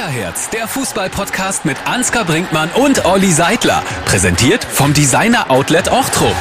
Kickerherz, der Fußball-Podcast mit Ansgar Brinkmann und Olli Seidler. Präsentiert vom Designer Outlet Ochtrup.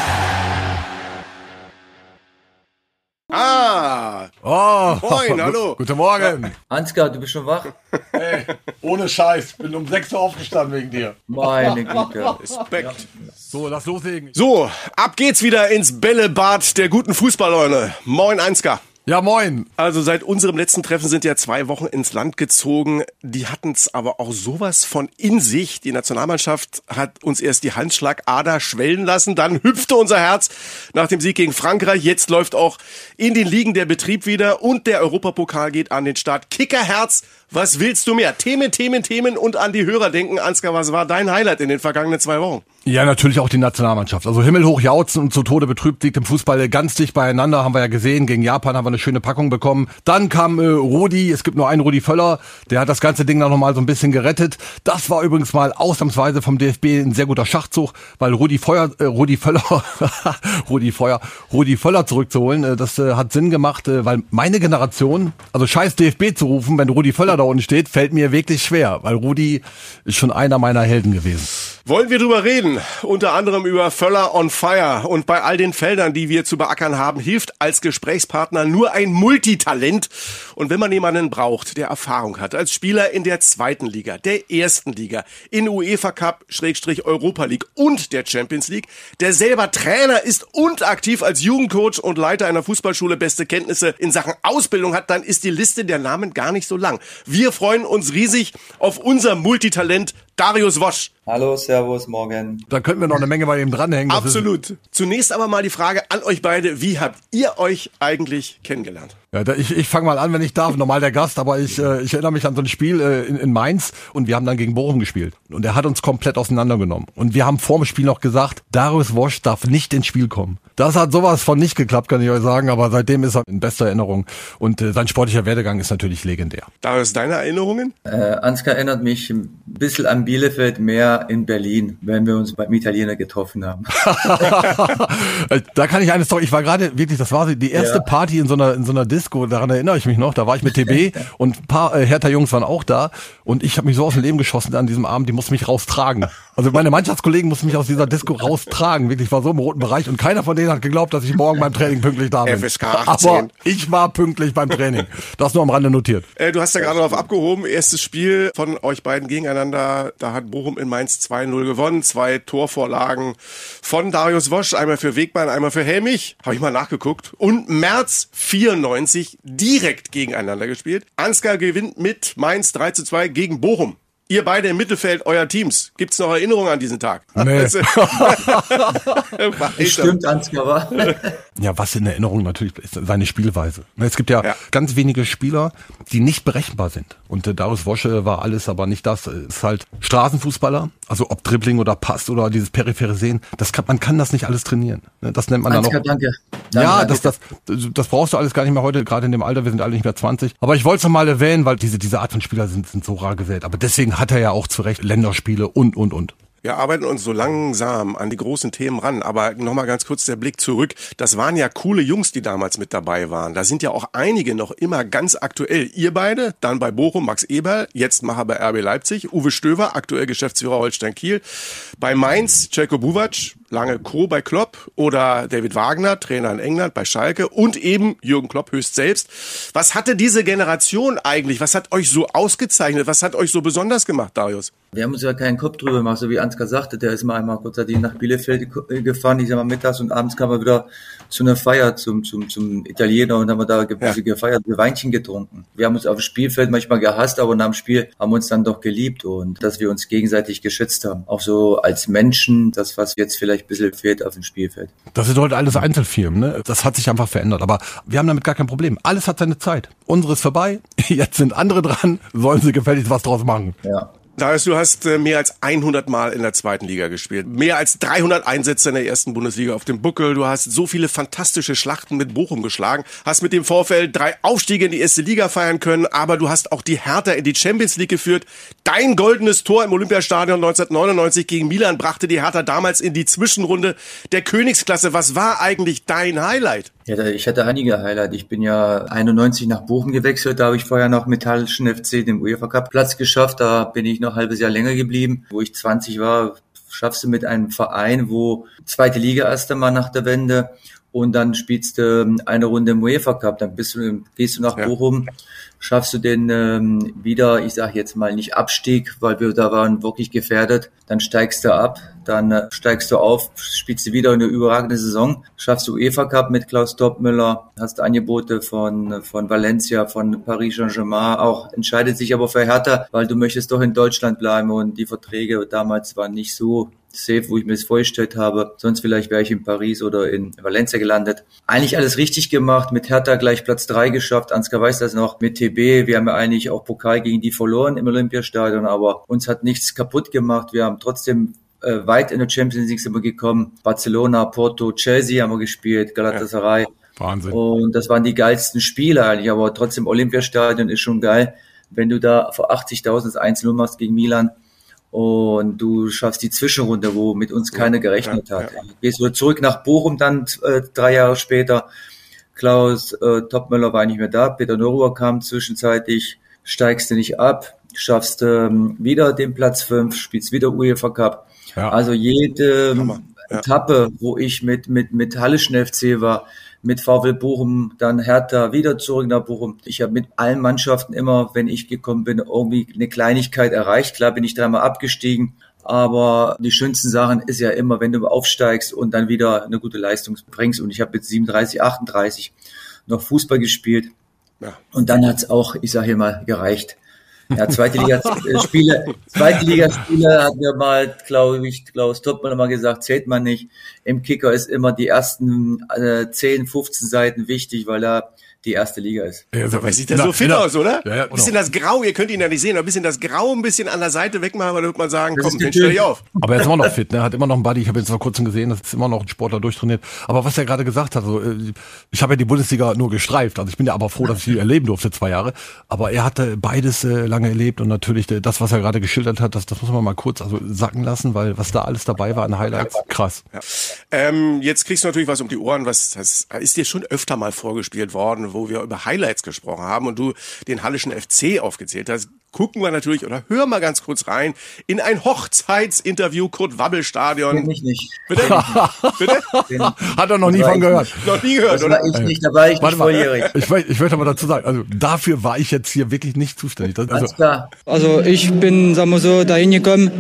Ah, Oh, Moin, hallo. Guten Morgen. Ansgar, du bist schon wach? Ey, ohne Scheiß, bin um 6 Uhr aufgestanden wegen dir. Meine Güte. Respekt. So, lass loslegen. So, ab geht's wieder ins Bällebad der guten Fußballleute. Moin, Einska. Ja, moin. Also seit unserem letzten Treffen sind ja zwei Wochen ins Land gezogen. Die hatten's aber auch sowas von in sich. Die Nationalmannschaft hat uns erst die Handschlagader schwellen lassen, dann hüpfte unser Herz nach dem Sieg gegen Frankreich. Jetzt läuft auch in den Ligen der Betrieb wieder und der Europapokal geht an den Start. Kickerherz, was willst du mehr? Themen, Themen, Themen und an die Hörer denken. Ansgar, was war dein Highlight in den vergangenen zwei Wochen? Ja, natürlich auch die Nationalmannschaft. Also himmelhoch jauzen und zu Tode betrübt liegt im Fußball ganz dicht beieinander, haben wir ja gesehen. Gegen Japan haben wir eine schöne Packung bekommen. Dann kam äh, Rudi, es gibt nur einen Rudi Völler, der hat das ganze Ding dann nochmal so ein bisschen gerettet. Das war übrigens mal ausnahmsweise vom DFB ein sehr guter Schachzug, weil Rudi Feuer, äh, Rudi Völler, Rudi Feuer, Rudi Völler zurückzuholen, äh, das äh, hat Sinn gemacht, äh, weil meine Generation, also scheiß DFB zu rufen, wenn Rudi Völler da unten steht, fällt mir wirklich schwer, weil Rudi ist schon einer meiner Helden gewesen. Wollen wir drüber reden? Unter anderem über Völler on Fire. Und bei all den Feldern, die wir zu beackern haben, hilft als Gesprächspartner nur ein Multitalent. Und wenn man jemanden braucht, der Erfahrung hat, als Spieler in der zweiten Liga, der ersten Liga, in UEFA Cup, Schrägstrich Europa League und der Champions League, der selber Trainer ist und aktiv als Jugendcoach und Leiter einer Fußballschule beste Kenntnisse in Sachen Ausbildung hat, dann ist die Liste der Namen gar nicht so lang. Wir freuen uns riesig auf unser Multitalent Darius Wosch. Hallo, Servus, morgen. Da könnten wir noch eine Menge bei ihm dranhängen. Absolut. Zunächst aber mal die Frage an euch beide. Wie habt ihr euch eigentlich kennengelernt? Ja, da, ich, ich fange mal an, wenn ich darf. Normal der Gast, aber ich, äh, ich erinnere mich an so ein Spiel äh, in, in Mainz und wir haben dann gegen Bochum gespielt. Und er hat uns komplett auseinandergenommen. Und wir haben vor dem Spiel noch gesagt, Darius Wosch darf nicht ins Spiel kommen. Das hat sowas von nicht geklappt, kann ich euch sagen, aber seitdem ist er in bester Erinnerung. Und äh, sein sportlicher Werdegang ist natürlich legendär. Darius, deine Erinnerungen? Äh, Ansgar erinnert mich ein bisschen an Bielefeld, mehr in Berlin, wenn wir uns beim Italiener getroffen haben. Äh, da kann ich eine Story, ich war gerade wirklich, das war die erste Ja. Party in so einer in so einer Disco, daran erinnere ich mich noch, da war ich mit TB und ein paar äh, Hertha Jungs waren auch da und ich habe mich so aus dem Leben geschossen an diesem Abend, die mussten mich raustragen. Also meine Mannschaftskollegen mussten mich aus dieser Disco raustragen, wirklich, ich war so im roten Bereich und keiner von denen hat geglaubt, dass ich morgen beim Training pünktlich da bin. FSK 18. Aber ich war pünktlich beim Training. Das nur am Rande notiert. Äh, du hast ja gerade darauf abgehoben, erstes Spiel von euch beiden gegeneinander. Da hat Bochum in Mainz 2-0 gewonnen. Zwei Torvorlagen von Darius Wosch. Einmal für Wegmann, einmal für Helmich. Habe ich mal nachgeguckt. Und März 94 direkt gegeneinander gespielt. Ansgar gewinnt mit Mainz 3 zu 2 gegen Bochum. Ihr beide im Mittelfeld, euer Teams. Gibt's noch Erinnerungen an diesen Tag? Nee. Stimmt, Ansgar. Ja, was in Erinnerung natürlich ist seine Spielweise. Es gibt ja, Ja. ganz wenige Spieler, die nicht berechenbar sind. Und äh, Darius Wosche war alles, aber nicht das. Ist halt Straßenfußballer, also ob Dribbling oder Pass oder dieses periphere Sehen. Das kann, man kann das nicht alles trainieren. Ne, Das nennt man dann Ansgar, auch. danke. Ja, danke. das, das, das brauchst du alles gar nicht mehr heute, gerade in dem Alter, wir sind alle nicht mehr 20. Aber ich wollte es noch mal erwähnen, weil diese, diese Art von Spieler sind, sind so rar gesät. Aber deswegen hat er ja auch zu Recht Länderspiele und, und, und. Wir arbeiten uns so langsam an die großen Themen ran, aber nochmal ganz kurz der Blick zurück. Das waren ja coole Jungs, die damals mit dabei waren. Da sind ja auch einige noch immer ganz aktuell. Ihr beide, dann bei Bochum Max Eberl, jetzt Macher bei RB Leipzig, Uwe Stöver, aktuell Geschäftsführer Holstein Kiel. Bei Mainz, Celko Buvac, lange Co. bei Klopp oder David Wagner, Trainer in England bei Schalke und eben Jürgen Klopp höchst selbst. Was hatte diese Generation eigentlich? Was hat euch so ausgezeichnet? Was hat euch so besonders gemacht, Darius? Wir haben uns ja keinen Kopf drüber gemacht, so wie Ansgar sagte, der ist mal einmal kurzzeitig nach Bielefeld ge- gefahren, ich sag mal mittags und abends kam er wieder zu einer Feier zum, zum, zum Italiener und haben wir da ge Ja. gefeiert, wir Weinchen getrunken. Wir haben uns auf dem Spielfeld manchmal gehasst, aber nach dem Spiel haben wir uns dann doch geliebt und dass wir uns gegenseitig geschützt haben. Auch so als Menschen, das was jetzt vielleicht ein bisschen fehlt auf dem Spielfeld. Das sind heute alles Einzelfirmen, ne? Das hat sich einfach verändert. Aber wir haben damit gar kein Problem. Alles hat seine Zeit. Unsere ist vorbei. Jetzt sind andere dran. Sollen sie gefälligst was draus machen. Ja. Darius, du hast äh, mehr als 100 Mal in der zweiten Liga gespielt. Mehr als 300 Einsätze in der ersten Bundesliga auf dem Buckel. Du hast so viele fantastische Schlachten mit Bochum geschlagen. Hast mit dem Vorfeld drei Aufstiege in die erste Liga feiern können. Aber du hast auch die Hertha in die Champions League geführt. Dein goldenes Tor im Olympiastadion 1999 gegen Milan brachte die Hertha damals in die Zwischenrunde der Königsklasse. Was war eigentlich dein Highlight? Ja, ich hatte einige Highlights. Ich bin ja 91 nach Bochum gewechselt. Da habe ich vorher noch Metallischen FC den UEFA Cup Platz geschafft. Da bin ich noch ein halbes Jahr länger geblieben. Wo ich 20 war, schaffst du mit einem Verein, wo zweite Liga erst einmal nach der Wende und dann spielst du eine Runde im UEFA Cup. Dann bist du, gehst du nach ja. Bochum, schaffst du den ähm, wieder, ich sage jetzt mal nicht Abstieg, weil wir da waren wirklich gefährdet. Dann steigst du ab, dann äh, steigst du auf, spielst du wieder eine überragende Saison, schaffst du UEFA Cup mit Klaus Doppmüller, hast Angebote von, von Valencia, von Paris Saint-Germain, auch entscheidet sich aber für Hertha, weil du möchtest doch in Deutschland bleiben und die Verträge damals waren nicht so safe, wo ich mir das vorgestellt habe. Sonst vielleicht wäre ich in Paris oder in Valencia gelandet. Eigentlich alles richtig gemacht, mit Hertha gleich Platz drei geschafft. Ansgar weiß das noch, mit TB. Wir haben ja eigentlich auch Pokal gegen die verloren im Olympiastadion, aber uns hat nichts kaputt gemacht. Wir haben trotzdem äh, weit in der Champions League sind wir gekommen. Barcelona, Porto, Chelsea haben wir gespielt, Galatasaray. Wahnsinn. Und das waren die geilsten Spiele eigentlich, aber trotzdem Olympiastadion ist schon geil. Wenn du da vor 80.000 das 1-0 machst gegen Milan, und du schaffst die Zwischenrunde, wo mit uns keiner gerechnet ja, hat. Ja. Gehst du zurück nach Bochum dann äh, drei Jahre später. Klaus äh, Topmöller war nicht mehr da, Peter Neuruhr kam zwischenzeitlich, steigst du nicht ab, schaffst ähm, wieder den Platz fünf, spielst wieder UEFA Cup. Ja. Also jede Etappe, wo ich mit, mit, mit Hallischen FC war, mit VW Bochum, dann Hertha, wieder zurück nach Bochum. Ich habe mit allen Mannschaften immer, wenn ich gekommen bin, irgendwie eine Kleinigkeit erreicht. Klar bin ich dreimal abgestiegen, aber die schönsten Sachen ist ja immer, wenn du aufsteigst und dann wieder eine gute Leistung bringst. Und ich habe mit 37, 38 noch Fußball gespielt. Ja. Und dann hat's auch, ich sage hier mal, gereicht. Ja, zweite Liga-Spiele, zweite Liga-Spiele hat mir mal, glaube ich, Klaus Toppmann mal gesagt, zählt man nicht. Im Kicker ist immer die ersten äh, 10, 15 Seiten wichtig, weil da die erste Liga ist. Ja, so, sieht das so fit aus, oder? Ja, ja, ein bisschen das Grau, ihr könnt ihn ja nicht sehen, aber ein bisschen das Grau ein bisschen an der Seite wegmachen, dann wird man sagen, das komm, den stell dich auf. Aber er ist immer noch fit, ne? hat immer noch einen Buddy, ich habe jetzt vor kurzem gesehen, das ist immer noch ein Sportler durchtrainiert. Aber was er gerade gesagt hat, so, äh, ich habe ja die Bundesliga nur gestreift, also ich bin ja aber froh, dass ich sie erleben durfte, zwei Jahre. Aber er hatte beides äh, lange erlebt und natürlich äh, das, was er gerade geschildert hat, das, das muss man mal kurz also sacken lassen, weil was da alles dabei war an Highlights, krass. Ja. Ähm, jetzt kriegst du natürlich was um die Ohren, was das ist dir schon öfter mal vorgespielt worden, wo wir über Highlights gesprochen haben und du den Hallischen FC aufgezählt hast, gucken wir natürlich oder hören mal ganz kurz rein in ein Hochzeitsinterview Kurt Wabbel Stadion. Kenn ich nicht. Bitte? Bitte? Den Hat er noch nie von gehört. Noch nie gehört, das oder? War ich nicht, da war ich Warte nicht volljährig. Ich, ich möchte aber dazu sagen, also dafür war ich jetzt hier wirklich nicht zuständig. Das, also, also ich bin, sagen wir so, dahin gekommen,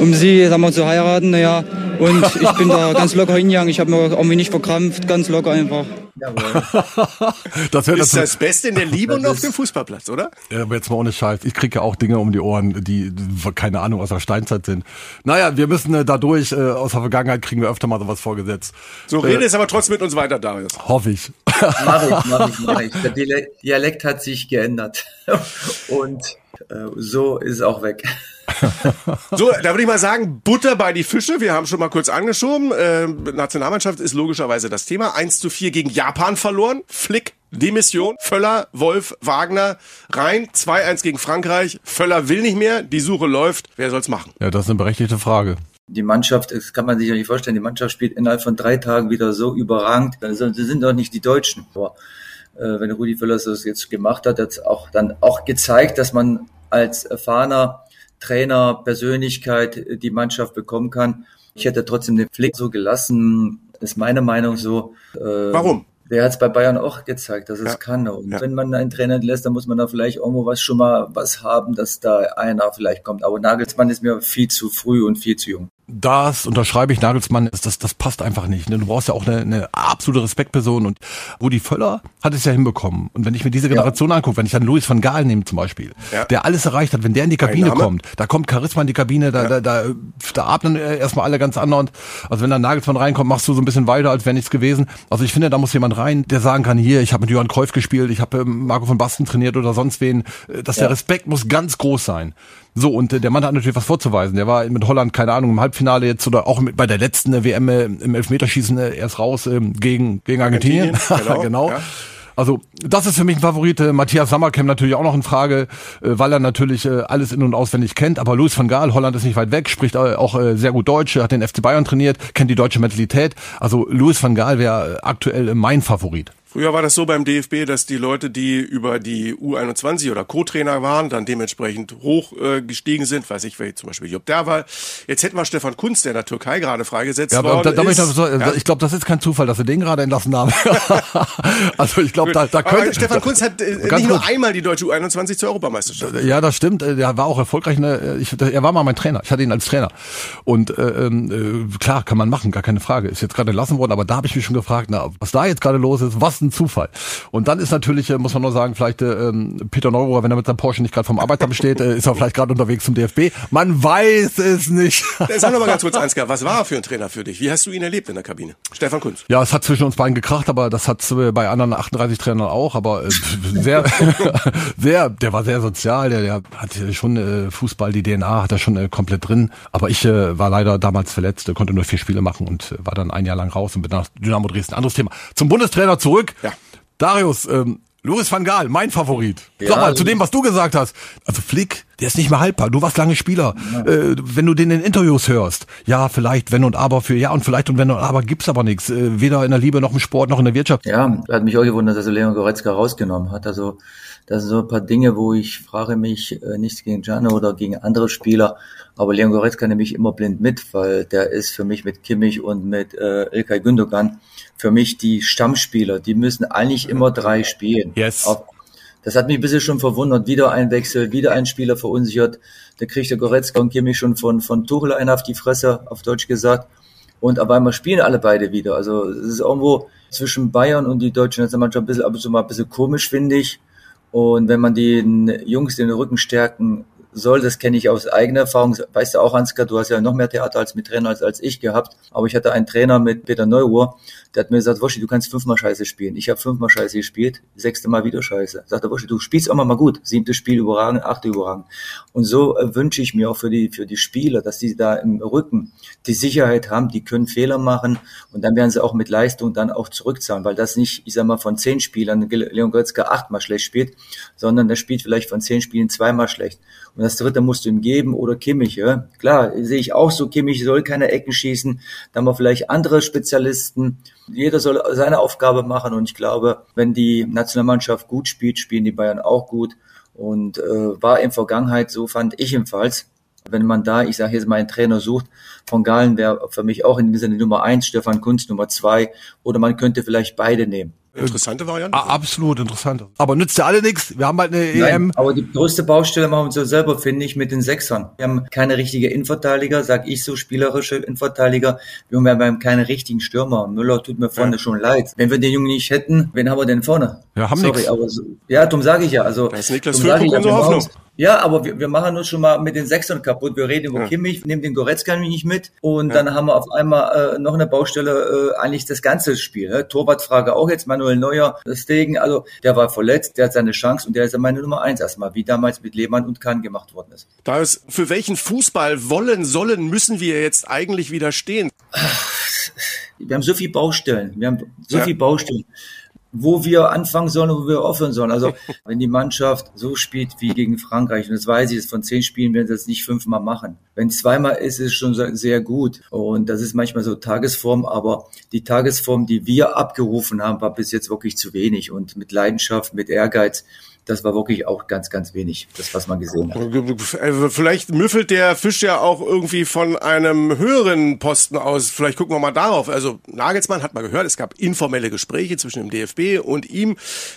um sie, sagen wir, zu heiraten, naja, und ich bin da ganz locker hingegangen. Ich habe mir irgendwie nicht verkrampft, ganz locker einfach. das ist dazu. das Beste in der Liebe und auf dem Fußballplatz, oder? Ja, aber jetzt mal ohne Scheiß. Ich kriege ja auch Dinge um die Ohren, die, keine Ahnung, aus der Steinzeit sind. Naja, wir müssen äh, dadurch, äh, aus der Vergangenheit kriegen wir öfter mal sowas vorgesetzt. So, rede äh, es aber trotzdem mit uns weiter, Darius. Hoffe ich. Mach ich, mach ich, mach ich. Der Dialekt hat sich geändert. Und äh, so ist es auch weg. so, da würde ich mal sagen, Butter bei die Fische. Wir haben schon mal kurz angeschoben. Äh, Nationalmannschaft ist logischerweise das Thema. 1 zu 4 gegen Japan verloren. Flick, Demission. Völler, Wolf, Wagner rein. 2-1 gegen Frankreich. Völler will nicht mehr. Die Suche läuft. Wer soll's machen? Ja, das ist eine berechtigte Frage. Die Mannschaft, das kann man sich ja nicht vorstellen, die Mannschaft spielt innerhalb von drei Tagen wieder so überragend. Das sind doch nicht die Deutschen. Aber, äh, wenn Rudi Völler das jetzt gemacht hat, hat auch dann auch gezeigt, dass man als erfahrener Trainer, Persönlichkeit die Mannschaft bekommen kann. Ich hätte trotzdem den Flick so gelassen, ist meine Meinung so. Äh, Warum? Der hat es bei Bayern auch gezeigt, dass es ja. kann. Und ja. wenn man einen Trainer lässt, dann muss man da vielleicht irgendwo was schon mal was haben, dass da einer vielleicht kommt. Aber Nagelsmann ist mir viel zu früh und viel zu jung. Das unterschreibe ich Nagelsmann, das, das passt einfach nicht. Ne? Du brauchst ja auch eine, eine absolute Respektperson und Rudi Völler hat es ja hinbekommen. Und wenn ich mir diese Generation ja. angucke, wenn ich dann Louis van Gaal nehme zum Beispiel, ja. der alles erreicht hat, wenn der in die Kabine kommt, da kommt Charisma in die Kabine, da, ja. da, da, da atmen erstmal alle ganz anders. Also wenn dann Nagelsmann reinkommt, machst du so ein bisschen weiter, als wäre nichts gewesen. Also ich finde, da muss jemand rein, der sagen kann, hier, ich habe mit Johann Kreuf gespielt, ich habe ähm, Marco von Basten trainiert oder sonst wen. Äh, dass der Respekt muss ganz groß sein. So, und äh, der Mann hat natürlich was vorzuweisen. Der war mit Holland, keine Ahnung, im Halbfinale jetzt oder auch mit, bei der letzten äh, WM äh, im Elfmeterschießen äh, erst raus äh, gegen, gegen Argentinien. Argentinien genau. genau. Ja. Also das ist für mich ein Favorit. Matthias Sammer käme natürlich auch noch in Frage, weil er natürlich alles in- und auswendig kennt. Aber Louis van Gaal, Holland ist nicht weit weg, spricht auch sehr gut Deutsch, hat den FC Bayern trainiert, kennt die deutsche Mentalität. Also Louis van Gaal wäre aktuell mein Favorit. Früher war das so beim DFB, dass die Leute, die über die U21 oder Co-Trainer waren, dann dementsprechend hoch äh, gestiegen sind, weiß ich, zum Beispiel Job Derwal. Jetzt hätten wir Stefan Kunz, der in der Türkei gerade freigesetzt ja, worden da, ist. Ich, ja? ich glaube, das ist kein Zufall, dass sie den gerade entlassen haben. also ich glaube, da, da könnte... Aber Stefan Kunz hat äh, nicht nur einmal die deutsche U21 zur Europameisterschaft. Ja, das stimmt. Der war auch erfolgreich. Ne? Ich, er war mal mein Trainer. Ich hatte ihn als Trainer. Und äh, ähm, äh, klar, kann man machen, gar keine Frage. Ist jetzt gerade entlassen worden, aber da habe ich mich schon gefragt, na, was da jetzt gerade los ist, was ein Zufall. Und dann ist natürlich, äh, muss man nur sagen, vielleicht äh, ähm, Peter Neururer, wenn er mit seinem Porsche nicht gerade vom Arbeiter besteht, äh, ist er vielleicht gerade unterwegs zum DFB. Man weiß es nicht. Sag noch mal ganz kurz, Ansgar, was war er für ein Trainer für dich? Wie hast du ihn erlebt in der Kabine? Stefan Kunz. Ja, es hat zwischen uns beiden gekracht, aber das hat äh, bei anderen 38 Trainern auch, aber äh, sehr, sehr, der war sehr sozial, der, der hat schon äh, Fußball, die DNA hat er schon äh, komplett drin. Aber ich äh, war leider damals verletzt, konnte nur vier Spiele machen und äh, war dann ein Jahr lang raus und bin nach Dynamo Dresden. Anderes Thema. Zum Bundestrainer zurück. Ja. Darius, ähm, Louis van Gaal, mein Favorit. Ja, Sag mal, zu dem, was du gesagt hast. Also Flick, der ist nicht mehr haltbar. Du warst lange Spieler. Ja. Äh, wenn du den in Interviews hörst, ja, vielleicht wenn und aber für ja und vielleicht und wenn und aber gibt's aber nichts. Äh, weder in der Liebe noch im Sport noch in der Wirtschaft. Ja, hat mich auch gewundert, dass er Leon Goretzka rausgenommen hat. Also das sind so ein paar Dinge, wo ich frage mich, äh, nichts gegen Gianni oder gegen andere Spieler, aber Leon Goretzka nehme ich immer blind mit, weil der ist für mich mit Kimmich und mit äh, Ilkay Gündogan für mich die Stammspieler. Die müssen eigentlich immer drei spielen. Yes. Auf, das hat mich ein bisschen schon verwundert. Wieder ein Wechsel, wieder ein Spieler verunsichert. Da kriegt der Goretzka und Kimmich schon von, von Tuchel einen auf die Fresse, auf Deutsch gesagt. Und aber einmal spielen alle beide wieder. Also es ist irgendwo zwischen Bayern und die deutsche Nationalmannschaft ein bisschen, ab und zu mal ein bisschen komisch, finde ich. Und wenn man den Jungs den Rücken stärken soll, das kenne ich aus eigener Erfahrung, weißt du auch, Ansgar, du hast ja noch mehr Theater als mit Trainer als, als ich gehabt, aber ich hatte einen Trainer mit Peter Neuruhr, der hat mir gesagt, Woschi, du kannst fünfmal Scheiße spielen. Ich habe fünfmal Scheiße gespielt, sechste Mal wieder Scheiße. Sagt er, Woschi, du spielst auch mal, mal gut, siebtes Spiel überragend, achte überragend. Und so äh, wünsche ich mir auch für die, für die Spieler, dass die da im Rücken die Sicherheit haben, die können Fehler machen und dann werden sie auch mit Leistung dann auch zurückzahlen, weil das nicht, ich sag mal, von zehn Spielern Leon Goretzka achtmal schlecht spielt, sondern der spielt vielleicht von zehn Spielen zweimal schlecht. Und das dritte musst du ihm geben oder Kimmich. Ja? Klar, sehe ich auch so, Kimmich soll keine Ecken schießen. Da haben wir vielleicht andere Spezialisten. Jeder soll seine Aufgabe machen und ich glaube, wenn die Nationalmannschaft gut spielt, spielen die Bayern auch gut. Und äh, war in Vergangenheit, so fand ich jedenfalls, wenn man da, ich sage jetzt mal, einen Trainer sucht, von Galen wäre für mich auch in dem Sinne Nummer eins, Stefan Kunz Nummer zwei, oder man könnte vielleicht beide nehmen. Interessante Variante. Absolut interessant. Aber nützt ja alle nichts. Wir haben halt eine Nein, EM. Aber die größte Baustelle machen wir uns ja selber, finde ich, mit den Sechsern. Wir haben keine richtige Innenverteidiger, sag ich so, spielerische Innenverteidiger. Wir haben keine richtigen Stürmer. Müller tut mir vorne ja. schon leid. Wenn wir den Jungen nicht hätten, wen haben wir denn vorne? Ja, haben Sorry, nix. aber so, ja, darum sage ich ja. Also, da ist Niklas Füllkrug unsere Hoffnung. Ja, aber wir, wir machen uns schon mal mit den Sechsern kaputt. Wir reden über ja. Kimmich, nehmen den Goretzka nicht mit und ja. dann haben wir auf einmal äh, noch eine Baustelle, äh, eigentlich das ganze Spiel. Ne? Torwartfrage auch jetzt, Manuel Neuer, Stegen, also der war verletzt, der hat seine Chance und der ist ja meine Nummer eins erstmal, wie damals mit Lehmann und Kahn gemacht worden ist. Da ist für welchen Fußball wollen, sollen, müssen wir jetzt eigentlich wieder stehen? Wir haben so viele Baustellen, wir haben so ja. viele Baustellen wo wir anfangen sollen und wo wir aufhören sollen. Also wenn die Mannschaft so spielt wie gegen Frankreich, und das weiß ich, von zehn Spielen werden sie das nicht fünfmal machen. Wenn zweimal ist, ist es schon sehr gut. Und das ist manchmal so Tagesform, aber die Tagesform, die wir abgerufen haben, war bis jetzt wirklich zu wenig. Und mit Leidenschaft, mit Ehrgeiz, das war wirklich auch ganz, ganz wenig, das, was man gesehen hat. Also vielleicht müffelt der Fisch ja auch irgendwie von einem höheren Posten aus. Vielleicht gucken wir mal darauf. Also Nagelsmann hat mal gehört, es gab informelle Gespräche zwischen dem DFB und ihm.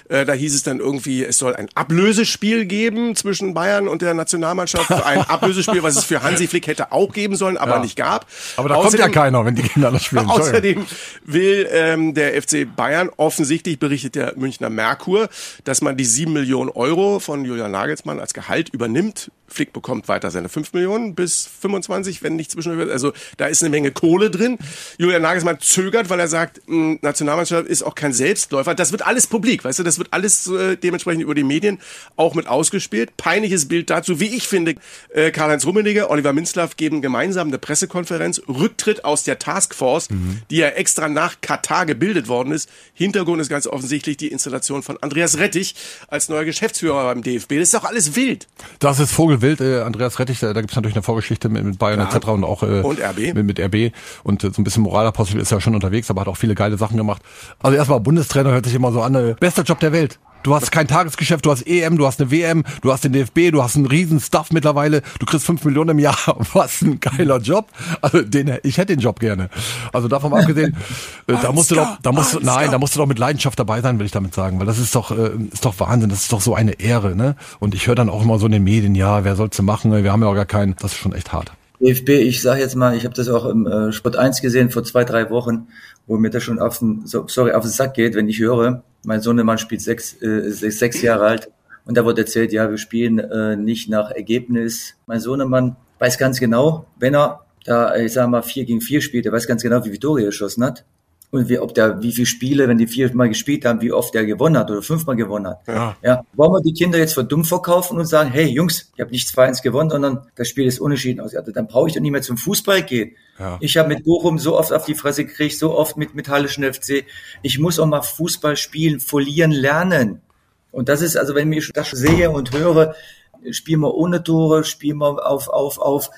Äh, da hieß es dann irgendwie, es soll ein Ablösespiel geben zwischen Bayern und der Nationalmannschaft. Ein Ablösespiel, was es für Hansi Flick hätte auch geben sollen, aber ja. nicht gab. Aber da außerdem, kommt ja keiner, wenn die Kinder das spielen. Außerdem will ähm, der FC Bayern offensichtlich, berichtet der Münchner Merkur, dass man die sieben Millionen Millionen Euro von Julian Nagelsmann als Gehalt übernimmt. Flick bekommt weiter seine 5 Millionen bis 25, wenn nicht zwischendurch. Also da ist eine Menge Kohle drin. Julian Nagelsmann zögert, weil er sagt, hm, Nationalmannschaft ist auch kein Selbstläufer. Das wird alles publik, weißt du, das wird alles äh, dementsprechend über die Medien auch mit ausgespielt. Peinliches Bild dazu, wie ich finde. Äh, Karl-Heinz Rummenigge, Oliver Minzlaff geben gemeinsam eine Pressekonferenz, Rücktritt aus der Taskforce, mhm. die ja extra nach Katar gebildet worden ist. Hintergrund ist ganz offensichtlich die Installation von Andreas Rettich als neuer Geschäftsführer beim DFB. Das ist doch alles wild. Das ist Vogelwild, äh, Andreas Rettich, da, da gibt es natürlich eine Vorgeschichte mit, mit Bayern ja. etc. und auch äh, und RB. Mit, mit RB. Und äh, so ein bisschen Moralapostel ist ja schon unterwegs, aber hat auch viele geile Sachen gemacht. Also erstmal Bundestrainer hört sich immer so an, äh, bester Job der Welt. Du hast kein Tagesgeschäft, du hast EM, du hast eine WM, du hast den DFB, du hast einen riesen Stuff mittlerweile, du kriegst fünf Millionen im Jahr. Was ein geiler Job. Also den, ich hätte den Job gerne. Also davon abgesehen, äh, da musst du doch, da musst du, nein, da musst du doch mit Leidenschaft dabei sein, will ich damit sagen, weil das ist doch, äh, ist doch Wahnsinn, das ist doch so eine Ehre, ne? Und ich höre dann auch immer so in den Medien, ja, wer soll's machen, wir haben ja auch gar keinen, das ist schon echt hart. DFB, ich sage jetzt mal, ich habe das auch im äh, Sport 1 gesehen vor zwei, drei Wochen, wo mir das schon auf den, sorry, auf den Sack geht, wenn ich höre, mein Sohnemann spielt sechs, äh, sechs, sechs Jahre alt und da wird erzählt, ja, wir spielen äh, nicht nach Ergebnis. Mein Sohnemann weiß ganz genau, wenn er da, ich sag mal, vier gegen vier spielt, er weiß ganz genau, wie er geschossen hat und wie, ob der, wie viele Spiele, wenn die viermal gespielt haben, wie oft der gewonnen hat oder fünfmal gewonnen hat. Ja. ja. Wollen wir die Kinder jetzt für dumm verkaufen und sagen, hey Jungs, ich habe nicht 2-1 gewonnen, sondern das Spiel ist unentschieden aus. Also, dann brauche ich doch nicht mehr zum Fußball gehen. Ja. Ich habe mit Bochum so oft auf die Fresse gekriegt, so oft mit, mit Hallischen FC. Ich muss auch mal Fußball spielen, verlieren lernen. Und das ist, also wenn ich das sehe und höre, spielen wir ohne Tore, spielen wir auf, auf, auf,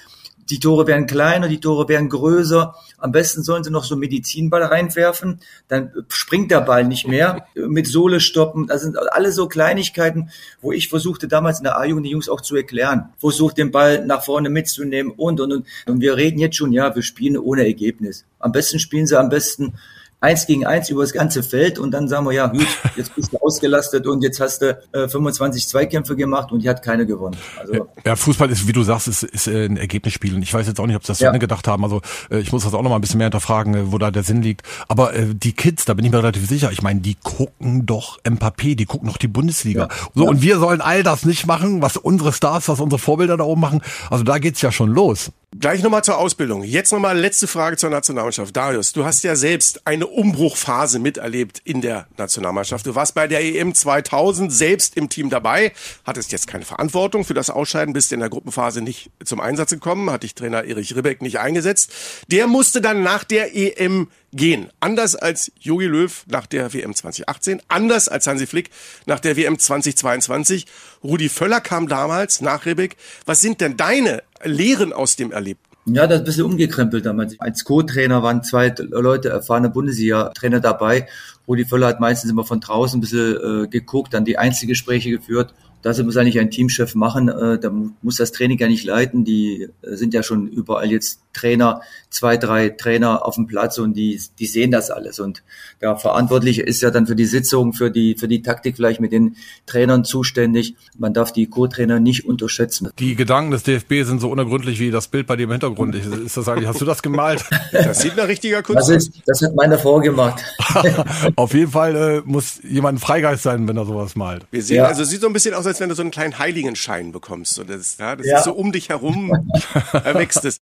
die Tore werden kleiner, die Tore werden größer. Am besten sollen sie noch so Medizinball reinwerfen, dann springt der Ball nicht mehr. Mit Sohle stoppen, das sind alle so Kleinigkeiten, wo ich versuchte damals in der A-Jugend die Jungs auch zu erklären. Versucht den Ball nach vorne mitzunehmen und, und, und. Und wir reden jetzt schon, ja, wir spielen ohne Ergebnis. Am besten spielen sie am besten eins gegen eins über das ganze Feld und dann sagen wir, ja gut, jetzt bist du ausgelastet und jetzt hast du äh, 25 Zweikämpfe gemacht und die hat keine gewonnen. Also, ja, Fußball ist, wie du sagst, ist, ist äh, ein Ergebnisspiel und ich weiß jetzt auch nicht, ob sie das ja. zu gedacht haben. Also äh, ich muss das auch noch mal ein bisschen mehr hinterfragen, äh, wo da der Sinn liegt. Aber äh, die Kids, da bin ich mir relativ sicher, ich meine, die gucken doch Mbappé, die gucken doch die Bundesliga. Ja. So, ja. und wir sollen all das nicht machen, was unsere Stars, was unsere Vorbilder da oben machen. Also da geht's ja schon los. Gleich nochmal zur Ausbildung. Jetzt nochmal letzte Frage zur Nationalmannschaft. Darius, du hast ja selbst eine Umbruchphase miterlebt in der Nationalmannschaft. Du warst bei der EM 2000 selbst im Team dabei, hattest jetzt keine Verantwortung für das Ausscheiden, bist in der Gruppenphase nicht zum Einsatz gekommen, hat dich Trainer Erich Ribbeck nicht eingesetzt. Der musste dann nach der EM gehen. Anders als Jogi Löw nach der WM 2018, anders als Hansi Flick nach der WM 2022. Rudi Völler kam damals nach Ribbeck. Was sind denn deine Lehren aus dem Erlebten? Ja, das ist ein bisschen umgekrempelt damals. Als Co-Trainer waren zwei Leute, erfahrene Bundesliga-Trainer dabei. Rudi Völler hat meistens immer von draußen ein bisschen äh, geguckt, dann die Einzelgespräche geführt das muss eigentlich ein Teamchef machen. Äh, da muss das Training ja nicht leiten. Die äh, sind ja schon überall jetzt Trainer, zwei, drei Trainer auf dem Platz und die, die sehen das alles. Und der Verantwortliche ist ja dann für die Sitzung, für die, für die Taktik vielleicht mit den Trainern zuständig. Man darf die Co-Trainer nicht unterschätzen. Die Gedanken des DFB sind so unergründlich wie das Bild bei dir im Hintergrund. Ist das eigentlich, hast du das gemalt? Das sieht nach richtiger Kunst das ist, Das hat meine Frau gemacht. auf jeden Fall äh, muss jemand ein Freigeist sein, wenn er sowas malt. Wir sehen, ja. also sieht so ein bisschen aus, als wenn du so einen kleinen Heiligenschein bekommst. Und das, ja, das ja. ist so um dich herum, erwächst es.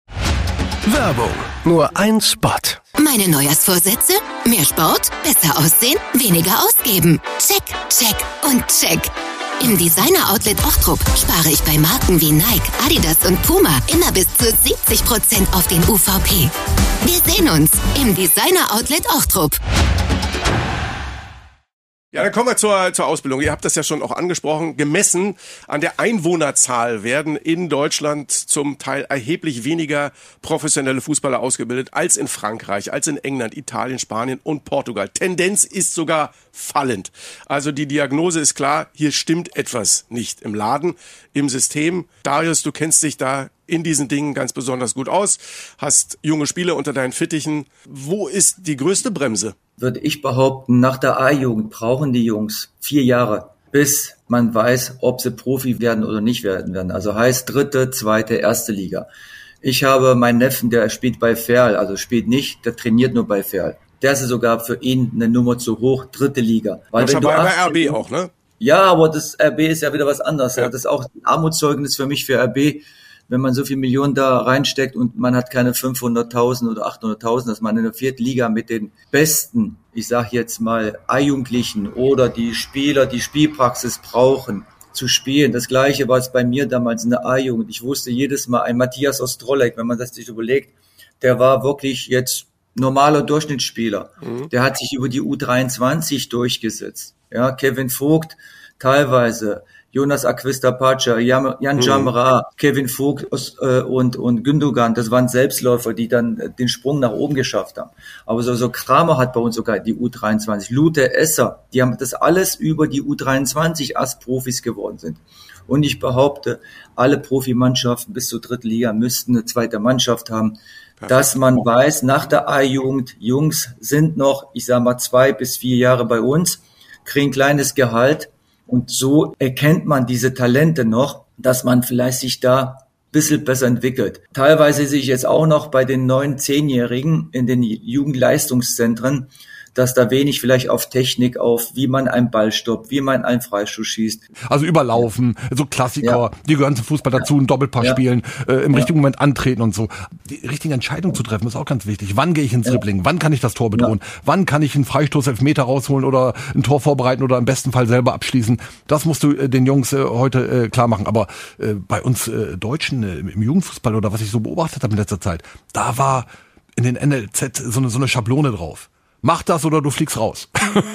Werbung. Nur ein Spot. Meine Neujahrsvorsätze? Mehr Sport, besser aussehen, weniger ausgeben. Check, check und check. Im Designer Outlet Ochtrup spare ich bei Marken wie Nike, Adidas und Puma immer bis zu 70% auf den UVP. Wir sehen uns im Designer Outlet Ochtrup. Ja, dann kommen wir zur, zur Ausbildung. Ihr habt das ja schon auch angesprochen. Gemessen an der Einwohnerzahl werden in Deutschland zum Teil erheblich weniger professionelle Fußballer ausgebildet als in Frankreich, als in England, Italien, Spanien und Portugal. Tendenz ist sogar fallend. Also die Diagnose ist klar, hier stimmt etwas nicht im Laden, im System. Darius, du kennst dich da in diesen Dingen ganz besonders gut aus, hast junge Spieler unter deinen Fittichen. Wo ist die größte Bremse? Würde ich behaupten, nach der A-Jugend brauchen die Jungs vier Jahre, bis man weiß, ob sie Profi werden oder nicht werden werden. Also heißt dritte, zweite, erste Liga. Ich habe meinen Neffen, der spielt bei Ferl, also spielt nicht, der trainiert nur bei Ferl. Der ist sogar für ihn eine Nummer zu hoch, dritte Liga. Weil wenn du bei RB auch, ne? Ja, aber das RB ist ja wieder was anderes. Ja. Das ist auch ein Armutszeugnis für mich für RB wenn man so viel Millionen da reinsteckt und man hat keine 500.000 oder 800.000, dass man in der vierten Liga mit den besten, ich sage jetzt mal, A-Jugendlichen oder die Spieler, die Spielpraxis brauchen, zu spielen. Das gleiche war es bei mir damals in der A-Jugend. Ich wusste jedes Mal, ein Matthias Ostrolek, wenn man das sich überlegt, der war wirklich jetzt normaler Durchschnittsspieler. Mhm. Der hat sich über die U23 durchgesetzt. Ja, Kevin Vogt, teilweise Jonas Aquista Pacha, Jan mhm. Jamra, Kevin Vogt äh, und, und Gündogan, das waren Selbstläufer, die dann äh, den Sprung nach oben geschafft haben. Aber so, so Kramer hat bei uns sogar die U23, Lute Esser, die haben das alles über die U23 als Profis geworden sind. Und ich behaupte, alle Profimannschaften bis zur dritten Liga müssten eine zweite Mannschaft haben, dass man weiß, nach der A-Jugend, Jungs sind noch, ich sag mal, zwei bis vier Jahre bei uns, kriegen kleines Gehalt, und so erkennt man diese Talente noch, dass man vielleicht sich da bisschen besser entwickelt. Teilweise sehe ich jetzt auch noch bei den neuen Zehnjährigen in den Jugendleistungszentren, dass da wenig vielleicht auf Technik, auf wie man einen Ball stoppt, wie man einen Freischuss schießt. Also überlaufen, so Klassiker, ja. die gehören zum Fußball dazu, ein Doppelpass ja. spielen, äh, im ja. richtigen Moment antreten und so. Die richtige Entscheidung zu treffen ist auch ganz wichtig. Wann gehe ich ins Dribbling? Wann kann ich das Tor bedrohen? Wann kann ich einen Freistoß elf Meter rausholen oder ein Tor vorbereiten oder im besten Fall selber abschließen? Das musst du äh, den Jungs äh, heute äh, klar machen. Aber äh, bei uns äh, Deutschen äh, im Jugendfußball oder was ich so beobachtet habe in letzter Zeit, da war in den NLZ so eine, so eine Schablone drauf mach das oder du fliegst raus.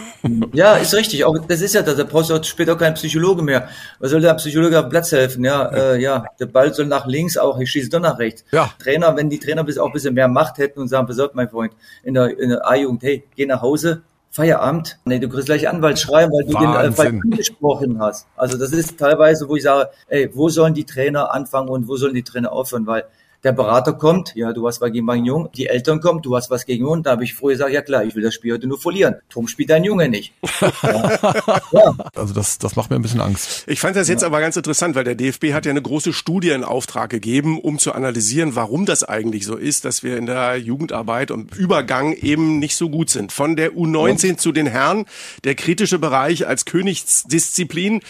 ja, ist richtig. Auch das ist ja das. Da brauchst du auch später keinen Psychologe mehr. Was soll der Psychologe am Platz helfen? Ja, äh, ja, der Ball soll nach links auch, ich schieße doch nach rechts. Ja. Trainer, wenn die Trainer bis auch ein bisschen mehr Macht hätten und sagen, pass auf, mein Freund, in der, in der A-Jugend, hey, geh nach Hause, Feierabend. Nee, du kriegst gleich Anwalt schreiben, weil du Wahnsinn. den äh, gesprochen hast. Also das ist teilweise, wo ich sage, ey, wo sollen die Trainer anfangen und wo sollen die Trainer aufhören? Weil der Berater kommt, ja, du hast was gegen meinen Jungen, die Eltern kommen, du hast was gegen uns. Da habe ich früher gesagt, ja klar, ich will das Spiel heute nur verlieren. Drum spielt dein Junge nicht. ja. Also das, das macht mir ein bisschen Angst. Ich fand das jetzt ja. aber ganz interessant, weil der DFB hat ja eine große Studie in Auftrag gegeben, um zu analysieren, warum das eigentlich so ist, dass wir in der Jugendarbeit und Übergang eben nicht so gut sind. Von der U19 zu den Herren, der kritische Bereich als Königsdisziplin